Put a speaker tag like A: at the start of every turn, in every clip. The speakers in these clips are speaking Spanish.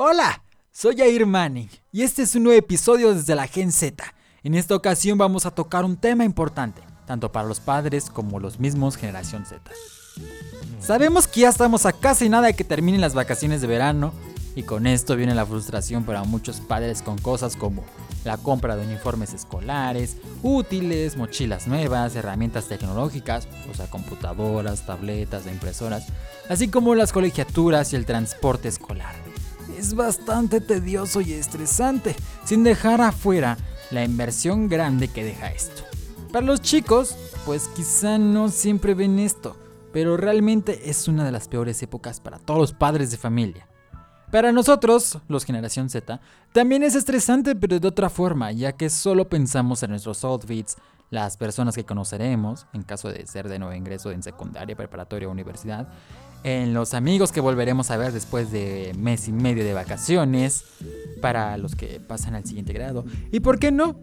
A: Hola, soy Jair Manning y este es un nuevo episodio desde la Gen Z. En esta ocasión vamos a tocar un tema importante, tanto para los padres como los mismos generación Z. Sabemos que ya estamos a casi nada de que terminen las vacaciones de verano y con esto viene la frustración para muchos padres con cosas como la compra de uniformes escolares, útiles, mochilas nuevas, herramientas tecnológicas, o sea, computadoras, tabletas impresoras, así como las colegiaturas y el transporte escolar. Es bastante tedioso y estresante, sin dejar afuera la inversión grande que deja esto. Para los chicos, pues quizá no siempre ven esto, pero realmente es una de las peores épocas para todos los padres de familia. Para nosotros, los generación Z, también es estresante pero de otra forma, ya que solo pensamos en nuestros outfits, las personas que conoceremos, en caso de ser de nuevo ingreso en secundaria, preparatoria o universidad, en los amigos que volveremos a ver después de mes y medio de vacaciones, para los que pasan al siguiente grado, y por qué no,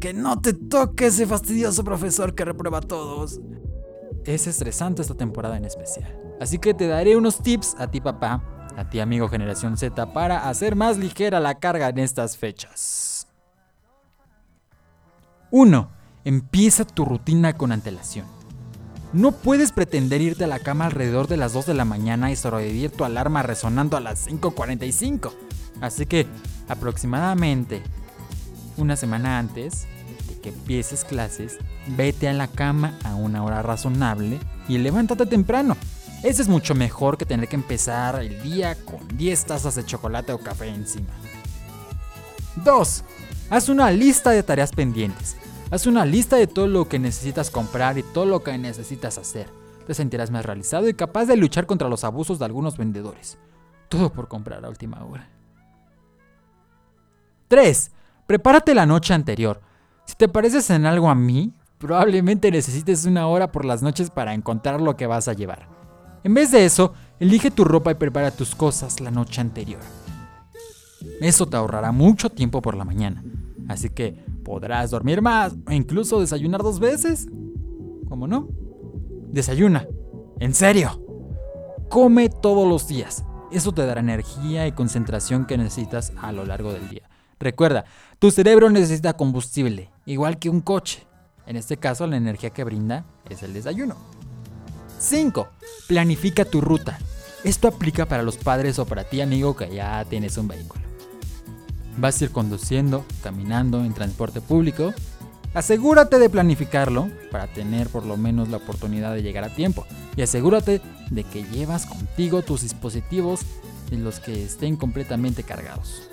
A: que no te toque ese fastidioso profesor que reprueba a todos. Es estresante esta temporada en especial. Así que te daré unos tips a ti papá a ti amigo generación Z para hacer más ligera la carga en estas fechas. 1. Empieza tu rutina con antelación. No puedes pretender irte a la cama alrededor de las 2 de la mañana y sobrevivir tu alarma resonando a las 5.45. Así que aproximadamente una semana antes de que empieces clases, vete a la cama a una hora razonable y levántate temprano. Eso es mucho mejor que tener que empezar el día con 10 tazas de chocolate o café encima. 2. Haz una lista de tareas pendientes. Haz una lista de todo lo que necesitas comprar y todo lo que necesitas hacer. Te sentirás más realizado y capaz de luchar contra los abusos de algunos vendedores. Todo por comprar a última hora. 3. Prepárate la noche anterior. Si te pareces en algo a mí, probablemente necesites una hora por las noches para encontrar lo que vas a llevar. En vez de eso, elige tu ropa y prepara tus cosas la noche anterior. Eso te ahorrará mucho tiempo por la mañana, así que podrás dormir más o incluso desayunar dos veces. ¿Cómo no? Desayuna. En serio. Come todos los días. Eso te dará energía y concentración que necesitas a lo largo del día. Recuerda, tu cerebro necesita combustible, igual que un coche. En este caso, la energía que brinda es el desayuno. 5. Planifica tu ruta. Esto aplica para los padres o para ti amigo que ya tienes un vehículo. Vas a ir conduciendo, caminando en transporte público. Asegúrate de planificarlo para tener por lo menos la oportunidad de llegar a tiempo. Y asegúrate de que llevas contigo tus dispositivos en los que estén completamente cargados.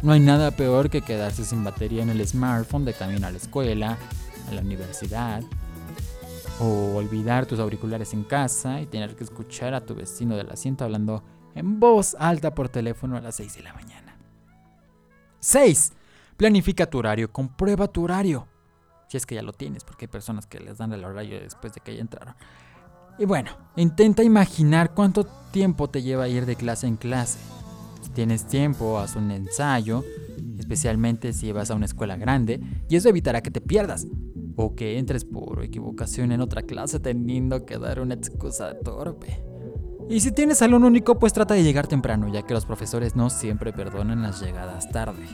A: No hay nada peor que quedarse sin batería en el smartphone de camino a la escuela, a la universidad o olvidar tus auriculares en casa y tener que escuchar a tu vecino del asiento hablando en voz alta por teléfono a las 6 de la mañana. 6. Planifica tu horario, comprueba tu horario. Si es que ya lo tienes, porque hay personas que les dan el horario después de que ya entraron. Y bueno, intenta imaginar cuánto tiempo te lleva ir de clase en clase. Si tienes tiempo, haz un ensayo, especialmente si vas a una escuela grande, y eso evitará que te pierdas o que entres por equivocación en otra clase teniendo que dar una excusa torpe. Y si tienes salón único, pues trata de llegar temprano, ya que los profesores no siempre perdonan las llegadas tarde.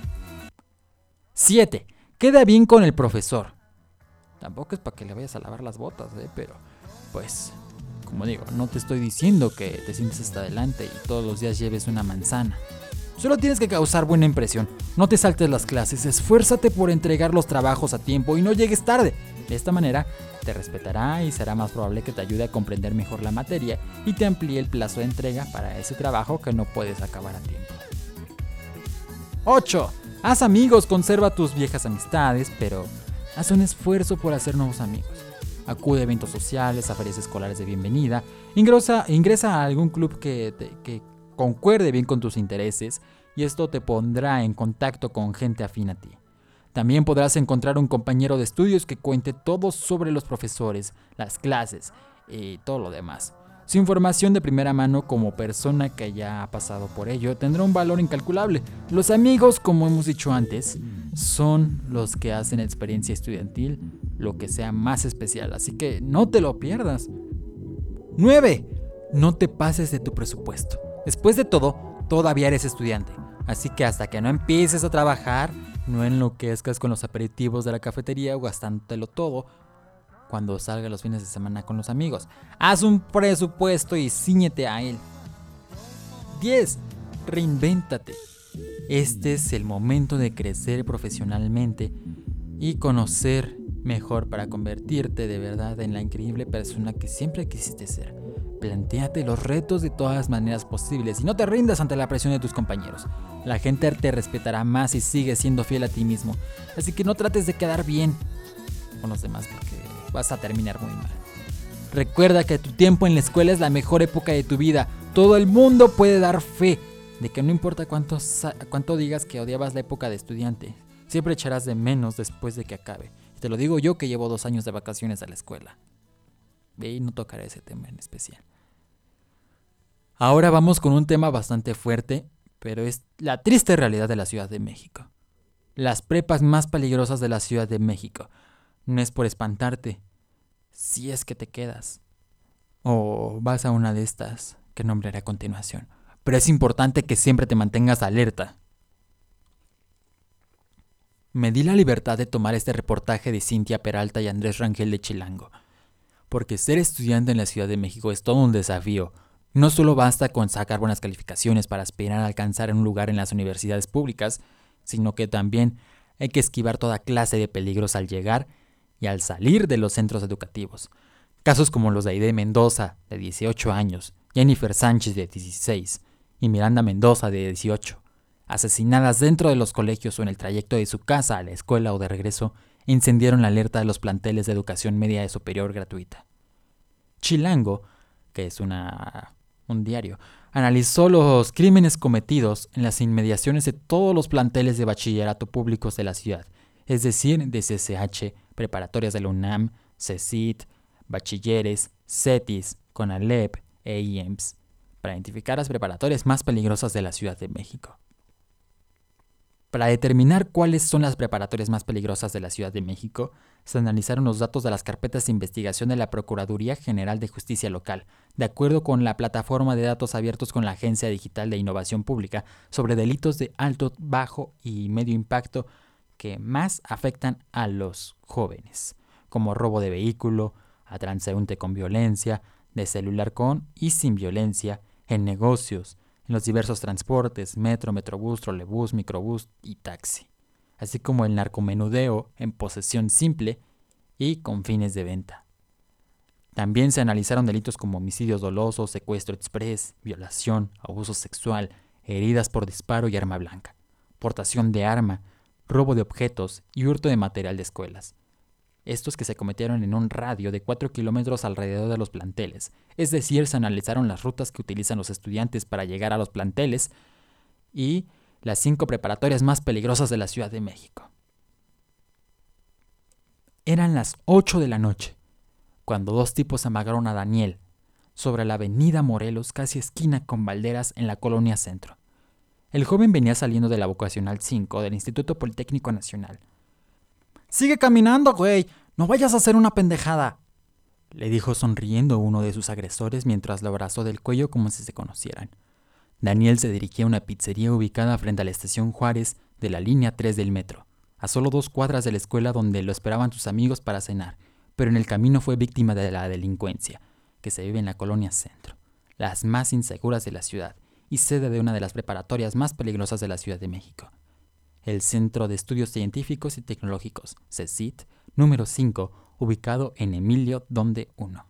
A: 7. Queda bien con el profesor. Tampoco es para que le vayas a lavar las botas, ¿eh? pero pues, como digo, no te estoy diciendo que te sientes hasta adelante y todos los días lleves una manzana. Solo tienes que causar buena impresión. No te saltes las clases, esfuérzate por entregar los trabajos a tiempo y no llegues tarde. De esta manera, te respetará y será más probable que te ayude a comprender mejor la materia y te amplíe el plazo de entrega para ese trabajo que no puedes acabar a tiempo. 8. Haz amigos, conserva tus viejas amistades, pero haz un esfuerzo por hacer nuevos amigos. Acude a eventos sociales, a ferias escolares de bienvenida, ingresa, ingresa a algún club que, que concuerde bien con tus intereses y esto te pondrá en contacto con gente afín a ti. También podrás encontrar un compañero de estudios que cuente todo sobre los profesores, las clases y todo lo demás. Su información de primera mano como persona que ya ha pasado por ello tendrá un valor incalculable. Los amigos, como hemos dicho antes, son los que hacen experiencia estudiantil lo que sea más especial, así que no te lo pierdas. 9. No te pases de tu presupuesto. Después de todo, todavía eres estudiante. Así que hasta que no empieces a trabajar, no enloquezcas con los aperitivos de la cafetería o gastándotelo todo cuando salga los fines de semana con los amigos. Haz un presupuesto y ciñete a él. 10. Reinvéntate. Este es el momento de crecer profesionalmente y conocer mejor para convertirte de verdad en la increíble persona que siempre quisiste ser. Plantéate los retos de todas las maneras posibles y no te rindas ante la presión de tus compañeros. La gente te respetará más si sigues siendo fiel a ti mismo. Así que no trates de quedar bien con los demás porque vas a terminar muy mal. Recuerda que tu tiempo en la escuela es la mejor época de tu vida. Todo el mundo puede dar fe de que no importa cuánto, cuánto digas que odiabas la época de estudiante, siempre echarás de menos después de que acabe. Y te lo digo yo que llevo dos años de vacaciones a la escuela. Y no tocaré ese tema en especial. Ahora vamos con un tema bastante fuerte, pero es la triste realidad de la Ciudad de México. Las prepas más peligrosas de la Ciudad de México. No es por espantarte, si es que te quedas. O vas a una de estas que nombraré a continuación. Pero es importante que siempre te mantengas alerta. Me di la libertad de tomar este reportaje de Cintia Peralta y Andrés Rangel de Chilango, porque ser estudiante en la Ciudad de México es todo un desafío. No solo basta con sacar buenas calificaciones para aspirar a alcanzar un lugar en las universidades públicas, sino que también hay que esquivar toda clase de peligros al llegar y al salir de los centros educativos. Casos como los de Aide Mendoza, de 18 años, Jennifer Sánchez, de 16, y Miranda Mendoza, de 18, asesinadas dentro de los colegios o en el trayecto de su casa a la escuela o de regreso, incendiaron la alerta de los planteles de educación media y superior gratuita. Chilango, que es una, un diario, analizó los crímenes cometidos en las inmediaciones de todos los planteles de bachillerato públicos de la ciudad, es decir, de CCH, preparatorias de la UNAM, CECIT, bachilleres, CETIS, CONALEP e IEMS, para identificar las preparatorias más peligrosas de la Ciudad de México. Para determinar cuáles son las preparatorias más peligrosas de la Ciudad de México, se analizaron los datos de las carpetas de investigación de la Procuraduría General de Justicia Local, de acuerdo con la plataforma de datos abiertos con la Agencia Digital de Innovación Pública sobre delitos de alto, bajo y medio impacto que más afectan a los jóvenes, como robo de vehículo, a transeúnte con violencia, de celular con y sin violencia, en negocios, en los diversos transportes, metro, metrobús, trolebús, microbús y taxi, así como el narcomenudeo en posesión simple y con fines de venta. También se analizaron delitos como homicidios dolosos, secuestro express, violación, abuso sexual, heridas por disparo y arma blanca, portación de arma, robo de objetos y hurto de material de escuelas. Estos que se cometieron en un radio de 4 kilómetros alrededor de los planteles, es decir, se analizaron las rutas que utilizan los estudiantes para llegar a los planteles y las cinco preparatorias más peligrosas de la Ciudad de México. Eran las 8 de la noche, cuando dos tipos amagaron a Daniel sobre la avenida Morelos, casi esquina con Valderas en la colonia Centro. El joven venía saliendo de la vocacional 5 del Instituto Politécnico Nacional. Sigue caminando, güey. No vayas a hacer una pendejada. Le dijo sonriendo uno de sus agresores mientras lo abrazó del cuello como si se conocieran. Daniel se dirigía a una pizzería ubicada frente a la estación Juárez de la línea 3 del metro, a solo dos cuadras de la escuela donde lo esperaban sus amigos para cenar, pero en el camino fue víctima de la delincuencia, que se vive en la colonia Centro, las más inseguras de la ciudad y sede de una de las preparatorias más peligrosas de la Ciudad de México el Centro de Estudios Científicos y Tecnológicos, CECIT, número 5, ubicado en Emilio Donde 1.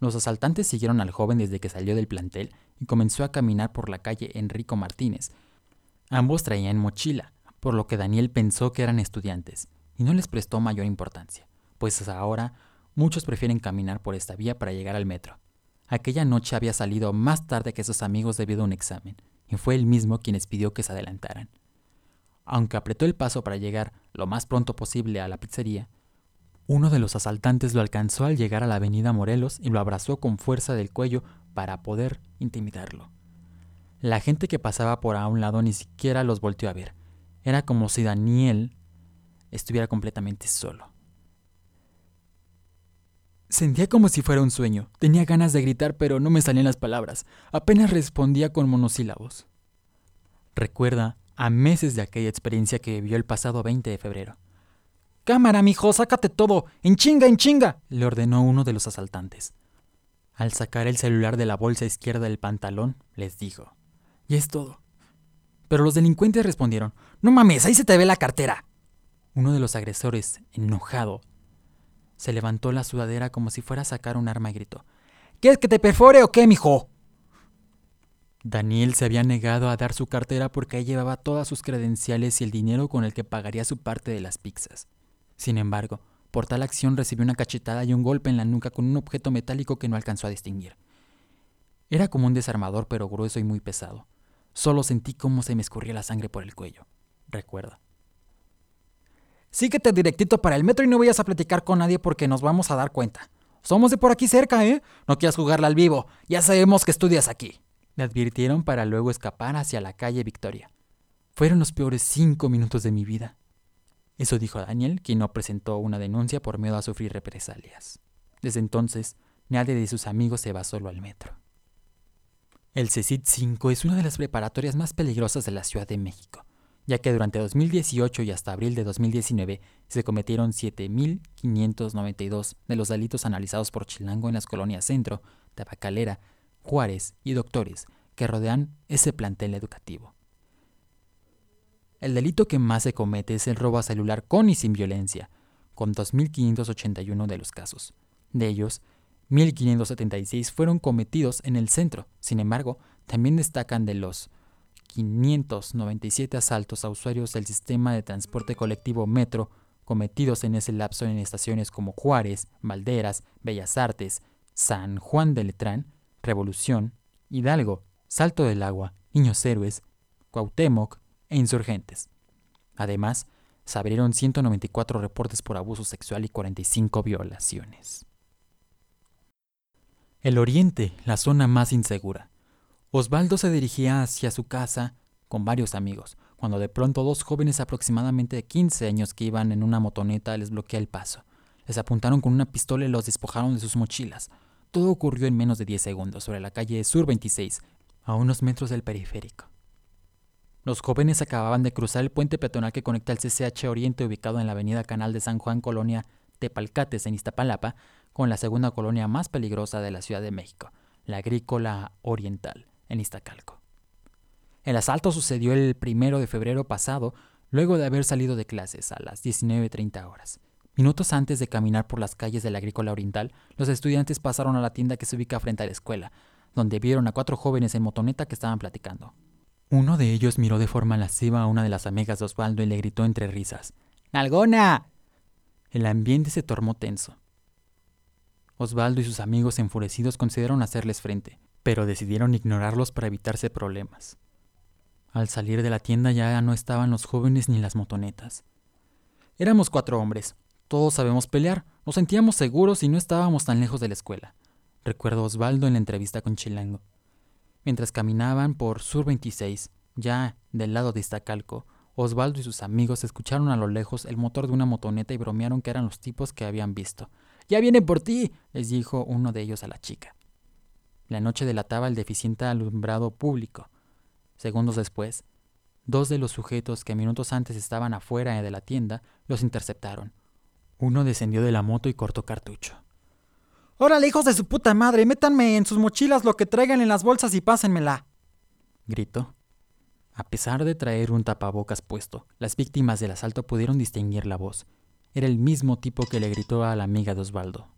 A: Los asaltantes siguieron al joven desde que salió del plantel y comenzó a caminar por la calle Enrico Martínez. Ambos traían mochila, por lo que Daniel pensó que eran estudiantes, y no les prestó mayor importancia, pues ahora muchos prefieren caminar por esta vía para llegar al metro. Aquella noche había salido más tarde que sus amigos debido a un examen, y fue él mismo quien les pidió que se adelantaran. Aunque apretó el paso para llegar lo más pronto posible a la pizzería, uno de los asaltantes lo alcanzó al llegar a la avenida Morelos y lo abrazó con fuerza del cuello para poder intimidarlo. La gente que pasaba por a un lado ni siquiera los volteó a ver. Era como si Daniel estuviera completamente solo. Sentía como si fuera un sueño. Tenía ganas de gritar, pero no me salían las palabras. Apenas respondía con monosílabos. Recuerda a meses de aquella experiencia que vivió el pasado 20 de febrero. Cámara, mijo, sácate todo. En chinga, en chinga, le ordenó uno de los asaltantes. Al sacar el celular de la bolsa izquierda del pantalón, les dijo. Y es todo. Pero los delincuentes respondieron, No mames, ahí se te ve la cartera. Uno de los agresores, enojado, se levantó la sudadera como si fuera a sacar un arma y gritó. ¿Quieres que te perfore o qué, mijo? Daniel se había negado a dar su cartera porque ahí llevaba todas sus credenciales y el dinero con el que pagaría su parte de las pizzas. Sin embargo, por tal acción recibió una cachetada y un golpe en la nuca con un objeto metálico que no alcanzó a distinguir. Era como un desarmador pero grueso y muy pesado. Solo sentí cómo se me escurría la sangre por el cuello. Recuerda. Síguete directito para el metro y no vayas a platicar con nadie porque nos vamos a dar cuenta. Somos de por aquí cerca, ¿eh? No quieras jugarla al vivo. Ya sabemos que estudias aquí. Le advirtieron para luego escapar hacia la calle Victoria. Fueron los peores cinco minutos de mi vida. Eso dijo Daniel, quien no presentó una denuncia por miedo a sufrir represalias. Desde entonces, nadie de sus amigos se va solo al metro. El CECIT 5 es una de las preparatorias más peligrosas de la Ciudad de México ya que durante 2018 y hasta abril de 2019 se cometieron 7.592 de los delitos analizados por Chilango en las colonias Centro, Tabacalera, Juárez y Doctores, que rodean ese plantel educativo. El delito que más se comete es el robo a celular con y sin violencia, con 2.581 de los casos. De ellos, 1.576 fueron cometidos en el centro. Sin embargo, también destacan de los 597 asaltos a usuarios del sistema de transporte colectivo Metro cometidos en ese lapso en estaciones como Juárez, Valderas, Bellas Artes, San Juan de Letrán, Revolución, Hidalgo, Salto del Agua, Niños Héroes, Cuauhtémoc e Insurgentes. Además, se abrieron 194 reportes por abuso sexual y 45 violaciones. El Oriente, la zona más insegura. Osvaldo se dirigía hacia su casa con varios amigos, cuando de pronto dos jóvenes aproximadamente de 15 años que iban en una motoneta les bloquea el paso. Les apuntaron con una pistola y los despojaron de sus mochilas. Todo ocurrió en menos de 10 segundos sobre la calle Sur 26, a unos metros del periférico. Los jóvenes acababan de cruzar el puente peatonal que conecta el CCH Oriente ubicado en la avenida Canal de San Juan, colonia Tepalcates, en Iztapalapa, con la segunda colonia más peligrosa de la Ciudad de México, la Agrícola Oriental en Iztacalco. El asalto sucedió el primero de febrero pasado, luego de haber salido de clases a las 19.30 horas. Minutos antes de caminar por las calles de la Agrícola Oriental, los estudiantes pasaron a la tienda que se ubica frente a la escuela, donde vieron a cuatro jóvenes en motoneta que estaban platicando. Uno de ellos miró de forma lasciva a una de las amigas de Osvaldo y le gritó entre risas: ¡Nalgona! El ambiente se tornó tenso. Osvaldo y sus amigos enfurecidos consideraron hacerles frente, pero decidieron ignorarlos para evitarse problemas. Al salir de la tienda ya no estaban los jóvenes ni las motonetas. Éramos cuatro hombres, todos sabemos pelear, nos sentíamos seguros y no estábamos tan lejos de la escuela. Recuerdo Osvaldo en la entrevista con Chilango. Mientras caminaban por Sur 26, ya del lado de Iztacalco, Osvaldo y sus amigos escucharon a lo lejos el motor de una motoneta y bromearon que eran los tipos que habían visto. ¡Ya vienen por ti! les dijo uno de ellos a la chica. La noche delataba el deficiente alumbrado público. Segundos después, dos de los sujetos que minutos antes estaban afuera de la tienda los interceptaron. Uno descendió de la moto y cortó cartucho. ¡Órale, hijos de su puta madre! ¡Métanme en sus mochilas lo que traigan en las bolsas y pásenmela! gritó. A pesar de traer un tapabocas puesto, las víctimas del asalto pudieron distinguir la voz. Era el mismo tipo que le gritó a la amiga de Osvaldo.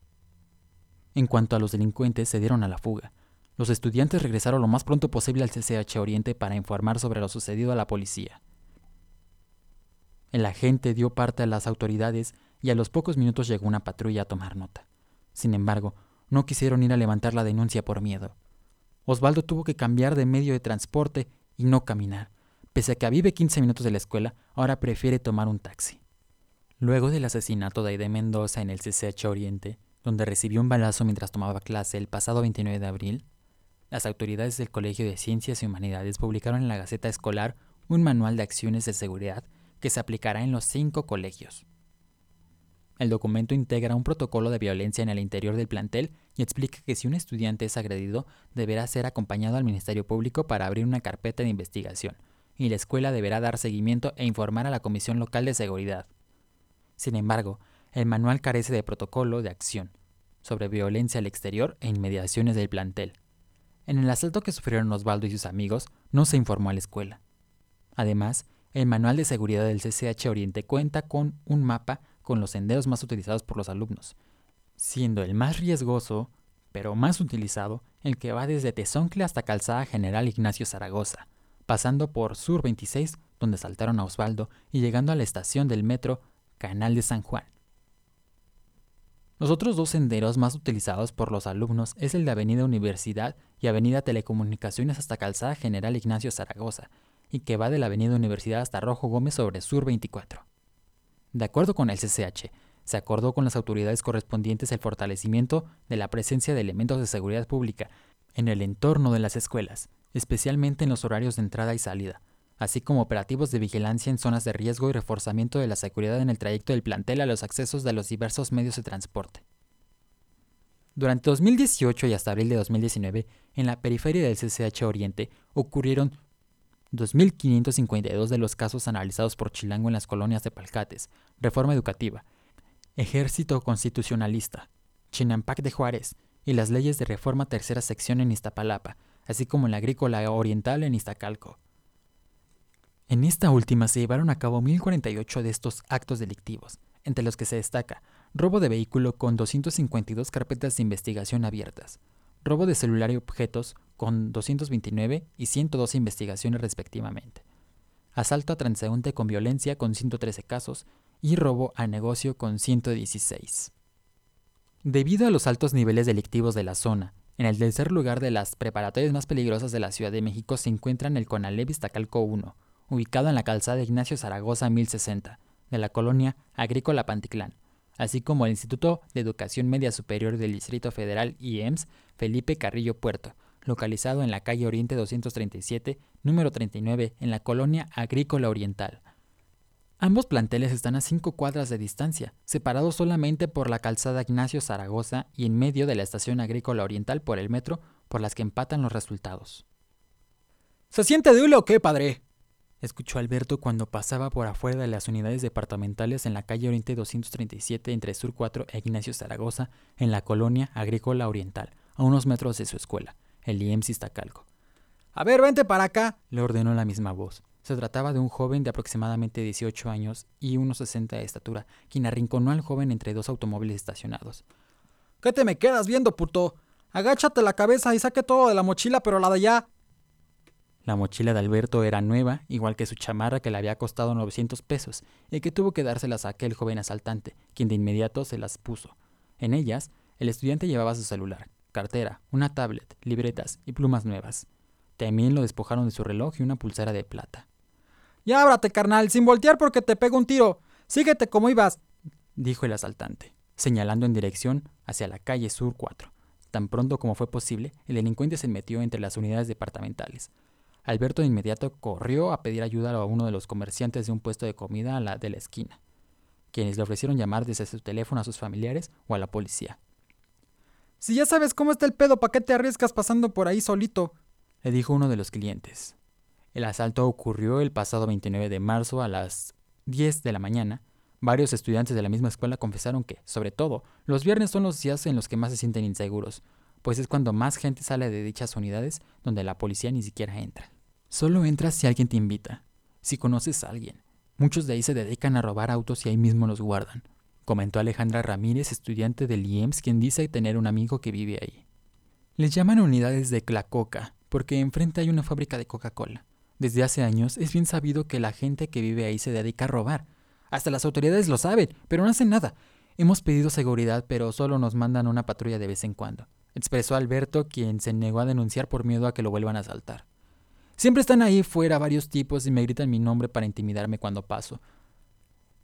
A: En cuanto a los delincuentes, se dieron a la fuga. Los estudiantes regresaron lo más pronto posible al CCH Oriente para informar sobre lo sucedido a la policía. El agente dio parte a las autoridades y a los pocos minutos llegó una patrulla a tomar nota. Sin embargo, no quisieron ir a levantar la denuncia por miedo. Osvaldo tuvo que cambiar de medio de transporte y no caminar. Pese a que vive 15 minutos de la escuela, ahora prefiere tomar un taxi. Luego del asesinato de Aide Mendoza en el CCH Oriente, donde recibió un balazo mientras tomaba clase el pasado 29 de abril, las autoridades del Colegio de Ciencias y Humanidades publicaron en la Gaceta Escolar un manual de acciones de seguridad que se aplicará en los cinco colegios. El documento integra un protocolo de violencia en el interior del plantel y explica que si un estudiante es agredido, deberá ser acompañado al Ministerio Público para abrir una carpeta de investigación, y la escuela deberá dar seguimiento e informar a la Comisión Local de Seguridad. Sin embargo, el manual carece de protocolo de acción sobre violencia al exterior e inmediaciones del plantel. En el asalto que sufrieron Osvaldo y sus amigos, no se informó a la escuela. Además, el manual de seguridad del CCH Oriente cuenta con un mapa con los senderos más utilizados por los alumnos, siendo el más riesgoso, pero más utilizado, el que va desde Tezoncle hasta Calzada General Ignacio Zaragoza, pasando por Sur 26, donde saltaron a Osvaldo, y llegando a la estación del metro Canal de San Juan. Los otros dos senderos más utilizados por los alumnos es el de Avenida Universidad y Avenida Telecomunicaciones hasta Calzada General Ignacio Zaragoza, y que va de la Avenida Universidad hasta Rojo Gómez sobre Sur 24. De acuerdo con el CCH, se acordó con las autoridades correspondientes el fortalecimiento de la presencia de elementos de seguridad pública en el entorno de las escuelas, especialmente en los horarios de entrada y salida, así como operativos de vigilancia en zonas de riesgo y reforzamiento de la seguridad en el trayecto del plantel a los accesos de los diversos medios de transporte. Durante 2018 y hasta abril de 2019, en la periferia del CCH Oriente ocurrieron 2.552 de los casos analizados por Chilango en las colonias de Palcates, Reforma Educativa, Ejército Constitucionalista, Chinampac de Juárez y las leyes de reforma tercera sección en Iztapalapa, así como en la agrícola oriental en Iztacalco. En esta última se llevaron a cabo 1.048 de estos actos delictivos, entre los que se destaca robo de vehículo con 252 carpetas de investigación abiertas, robo de celular y objetos con 229 y 112 investigaciones respectivamente, asalto a transeúnte con violencia con 113 casos y robo a negocio con 116. Debido a los altos niveles delictivos de la zona, en el tercer lugar de las preparatorias más peligrosas de la Ciudad de México se encuentran el Conalep Iztacalco 1, ubicado en la calzada Ignacio Zaragoza 1060, de la colonia Agrícola Panticlán, así como el Instituto de Educación Media Superior del Distrito Federal IEMS Felipe Carrillo Puerto, localizado en la calle Oriente 237, número 39, en la colonia Agrícola Oriental. Ambos planteles están a cinco cuadras de distancia, separados solamente por la calzada Ignacio Zaragoza y en medio de la estación agrícola oriental por el metro, por las que empatan los resultados.
B: ¿Se siente de o qué, padre?
A: escuchó Alberto cuando pasaba por afuera de las unidades departamentales en la calle Oriente 237 entre Sur 4 e Ignacio Zaragoza, en la colonia agrícola oriental, a unos metros de su escuela, el IEMS Iztacalco.
B: A ver, vente para acá,
A: le ordenó la misma voz. Se trataba de un joven de aproximadamente 18 años y unos 60 de estatura, quien arrinconó al joven entre dos automóviles estacionados.
B: ¿Qué te me quedas viendo, puto? Agáchate la cabeza y saque todo de la mochila, pero la de allá.
A: La mochila de Alberto era nueva, igual que su chamarra que le había costado 900 pesos, y que tuvo que dárselas a aquel joven asaltante, quien de inmediato se las puso. En ellas, el estudiante llevaba su celular, cartera, una tablet, libretas y plumas nuevas. También lo despojaron de su reloj y una pulsera de plata.
B: Ya ábrate, carnal, sin voltear porque te pego un tiro. Síguete como ibas,
A: dijo el asaltante, señalando en dirección hacia la calle Sur 4. Tan pronto como fue posible, el delincuente se metió entre las unidades departamentales. Alberto de inmediato corrió a pedir ayuda a uno de los comerciantes de un puesto de comida a la de la esquina, quienes le ofrecieron llamar desde su teléfono a sus familiares o a la policía.
B: Si ya sabes cómo está el pedo, ¿para qué te arriesgas pasando por ahí solito?
A: le dijo uno de los clientes. El asalto ocurrió el pasado 29 de marzo a las 10 de la mañana. Varios estudiantes de la misma escuela confesaron que, sobre todo, los viernes son los días en los que más se sienten inseguros, pues es cuando más gente sale de dichas unidades donde la policía ni siquiera entra. Solo entras si alguien te invita, si conoces a alguien. Muchos de ahí se dedican a robar autos y ahí mismo los guardan, comentó Alejandra Ramírez, estudiante del IEMS, quien dice tener un amigo que vive ahí. Les llaman unidades de Clacoca, porque enfrente hay una fábrica de Coca-Cola. Desde hace años es bien sabido que la gente que vive ahí se dedica a robar. Hasta las autoridades lo saben, pero no hacen nada. Hemos pedido seguridad, pero solo nos mandan una patrulla de vez en cuando, expresó Alberto, quien se negó a denunciar por miedo a que lo vuelvan a asaltar. Siempre están ahí fuera varios tipos y me gritan mi nombre para intimidarme cuando paso.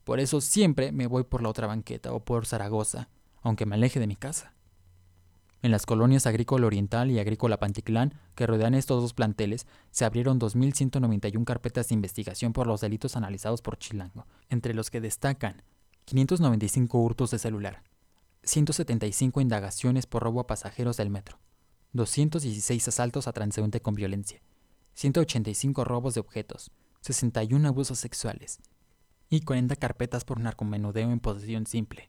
A: Por eso siempre me voy por la otra banqueta o por Zaragoza, aunque me aleje de mi casa. En las colonias Agrícola Oriental y Agrícola Panticlán, que rodean estos dos planteles, se abrieron 2.191 carpetas de investigación por los delitos analizados por Chilango, entre los que destacan 595 hurtos de celular, 175 indagaciones por robo a pasajeros del metro, 216 asaltos a transeúnte con violencia, 185 robos de objetos, 61 abusos sexuales y 40 carpetas por narcomenudeo en posesión simple.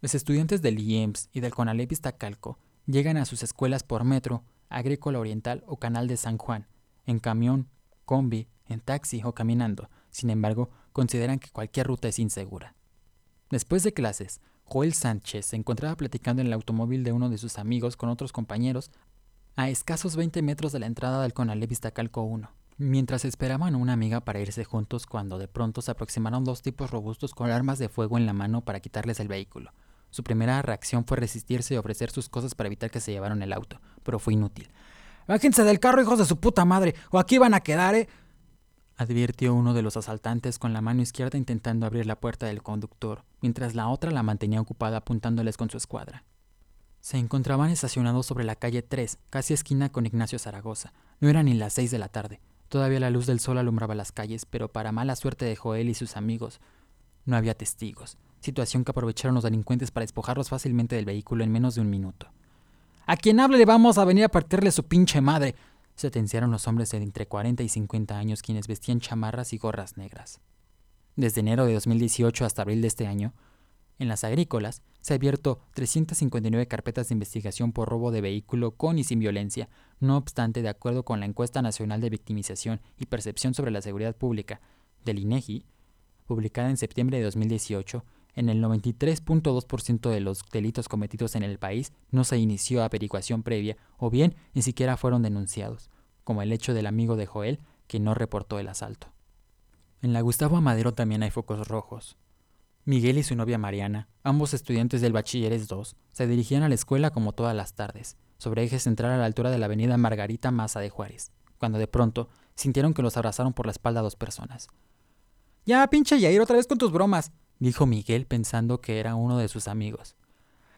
A: Los estudiantes del IEMS y del CONALEP Iztacalco llegan a sus escuelas por metro, agrícola oriental o canal de San Juan, en camión, combi, en taxi o caminando. Sin embargo, consideran que cualquier ruta es insegura. Después de clases, Joel Sánchez se encontraba platicando en el automóvil de uno de sus amigos con otros compañeros a escasos 20 metros de la entrada del Conalep Iztacalco 1, mientras esperaban a una amiga para irse juntos cuando de pronto se aproximaron dos tipos robustos con armas de fuego en la mano para quitarles el vehículo. Su primera reacción fue resistirse y ofrecer sus cosas para evitar que se llevaran el auto, pero fue inútil.
B: Bájense del carro, hijos de su puta madre, o aquí van a quedar, ¿eh?
A: advirtió uno de los asaltantes con la mano izquierda intentando abrir la puerta del conductor, mientras la otra la mantenía ocupada apuntándoles con su escuadra. Se encontraban estacionados sobre la calle 3, casi esquina con Ignacio Zaragoza. No eran ni las seis de la tarde. Todavía la luz del sol alumbraba las calles, pero para mala suerte de Joel y sus amigos, no había testigos, situación que aprovecharon los delincuentes para despojarlos fácilmente del vehículo en menos de un minuto.
B: A quien hable le vamos a venir a partirle su pinche madre, sentenciaron los hombres de entre 40 y 50 años quienes vestían chamarras y gorras negras.
A: Desde enero de 2018 hasta abril de este año, en las agrícolas se ha abierto 359 carpetas de investigación por robo de vehículo con y sin violencia. No obstante, de acuerdo con la encuesta nacional de victimización y percepción sobre la seguridad pública del INEGI, publicada en septiembre de 2018, en el 93.2% de los delitos cometidos en el país no se inició averiguación previa o bien ni siquiera fueron denunciados, como el hecho del amigo de Joel que no reportó el asalto. En la Gustavo Amadero también hay focos rojos. Miguel y su novia Mariana, ambos estudiantes del Bachilleres 2, se dirigían a la escuela como todas las tardes, sobre eje central a la altura de la avenida Margarita Maza de Juárez, cuando de pronto sintieron que los abrazaron por la espalda dos personas.
B: Ya, pinche Yair, otra vez con tus bromas,
A: dijo Miguel pensando que era uno de sus amigos.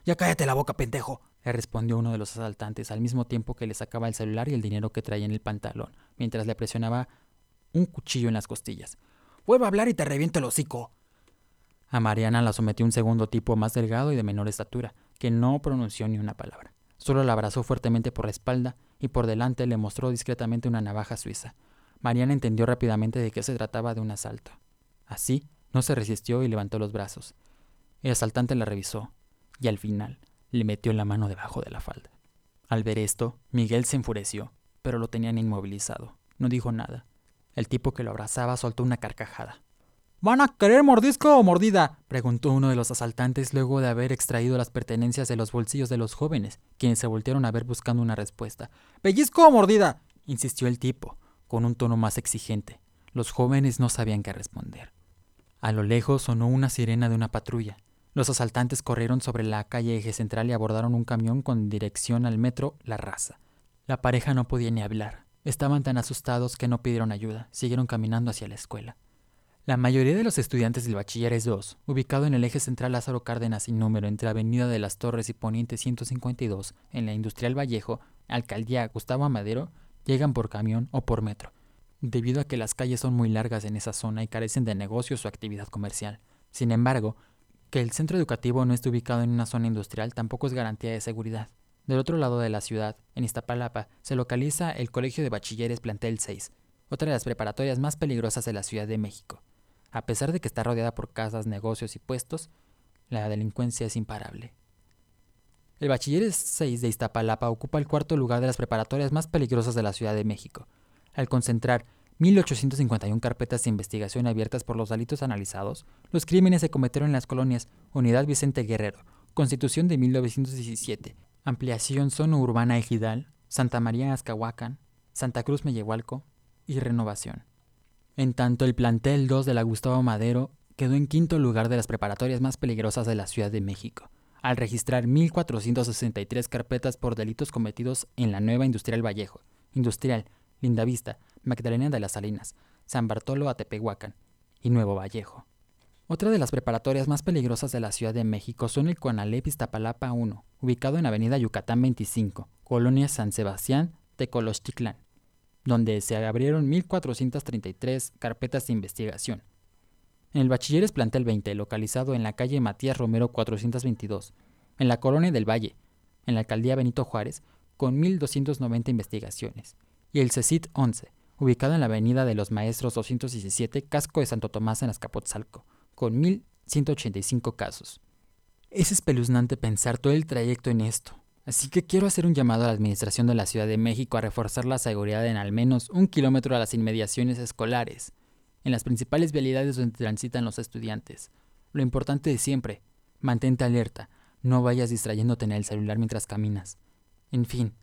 B: Ya cállate la boca, pendejo,
A: le respondió uno de los asaltantes al mismo tiempo que le sacaba el celular y el dinero que traía en el pantalón, mientras le presionaba un cuchillo en las costillas.
B: Vuelvo a hablar y te reviento el hocico.
A: A Mariana la sometió un segundo tipo más delgado y de menor estatura, que no pronunció ni una palabra. Solo la abrazó fuertemente por la espalda y por delante le mostró discretamente una navaja suiza. Mariana entendió rápidamente de que se trataba de un asalto. Así, no se resistió y levantó los brazos. El asaltante la revisó y al final le metió la mano debajo de la falda. Al ver esto, Miguel se enfureció, pero lo tenían inmovilizado. No dijo nada. El tipo que lo abrazaba soltó una carcajada.
B: ¿Van a querer mordisco o mordida?
A: preguntó uno de los asaltantes luego de haber extraído las pertenencias de los bolsillos de los jóvenes, quienes se voltearon a ver buscando una respuesta.
B: ¿Pellizco o mordida?
A: insistió el tipo, con un tono más exigente. Los jóvenes no sabían qué responder. A lo lejos sonó una sirena de una patrulla. Los asaltantes corrieron sobre la calle eje central y abordaron un camión con dirección al metro La Raza. La pareja no podía ni hablar. Estaban tan asustados que no pidieron ayuda. Siguieron caminando hacia la escuela. La mayoría de los estudiantes del Bachilleres 2, ubicado en el eje central Lázaro Cárdenas sin número entre Avenida de las Torres y Poniente 152, en la Industrial Vallejo, Alcaldía Gustavo Amadero, llegan por camión o por metro, debido a que las calles son muy largas en esa zona y carecen de negocios o actividad comercial. Sin embargo, que el centro educativo no esté ubicado en una zona industrial tampoco es garantía de seguridad. Del otro lado de la ciudad, en Iztapalapa, se localiza el Colegio de Bachilleres Plantel 6, otra de las preparatorias más peligrosas de la Ciudad de México. A pesar de que está rodeada por casas, negocios y puestos, la delincuencia es imparable. El Bachiller 6 de Iztapalapa ocupa el cuarto lugar de las preparatorias más peligrosas de la Ciudad de México, al concentrar 1.851 carpetas de investigación abiertas por los delitos analizados, los crímenes se cometieron en las colonias Unidad Vicente Guerrero, Constitución de 1917, Ampliación Zona Urbana Ejidal, Santa María Azcahuacán, Santa Cruz Mellehualco y Renovación. En tanto, el plantel 2 de la Gustavo Madero quedó en quinto lugar de las preparatorias más peligrosas de la Ciudad de México, al registrar 1.463 carpetas por delitos cometidos en la nueva Industrial Vallejo, Industrial, Lindavista, Magdalena de las Salinas, San Bartolo Atepehuacán y Nuevo Vallejo. Otra de las preparatorias más peligrosas de la Ciudad de México son el Conalep Iztapalapa 1, ubicado en Avenida Yucatán 25, Colonia San Sebastián,
B: En el Bachilleres Plantel 20, localizado en la calle Matías Romero 422, en la Colonia del Valle, en la Alcaldía Benito Juárez, con 1.290 investigaciones. Y el CECIT 11, ubicado en la Avenida de los Maestros 217, Casco de Santo Tomás en Azcapotzalco, con 1.185 casos. Es espeluznante pensar todo el trayecto en esto, así que quiero hacer un llamado a la Administración de la Ciudad de México a reforzar la seguridad en al menos un kilómetro a las inmediaciones escolares, en las principales vialidades donde transitan los estudiantes. Lo importante es siempre, mantente alerta, no vayas distrayéndote en el celular mientras caminas. En fin,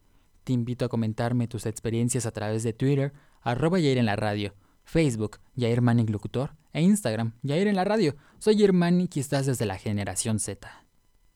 B: te invito a comentarme tus experiencias a través de Twitter, arroba Yair en la radio, Facebook, Yair Manning Locutor, e Instagram, Yair en la radio. Soy Yair Manning y estás desde la generación Z.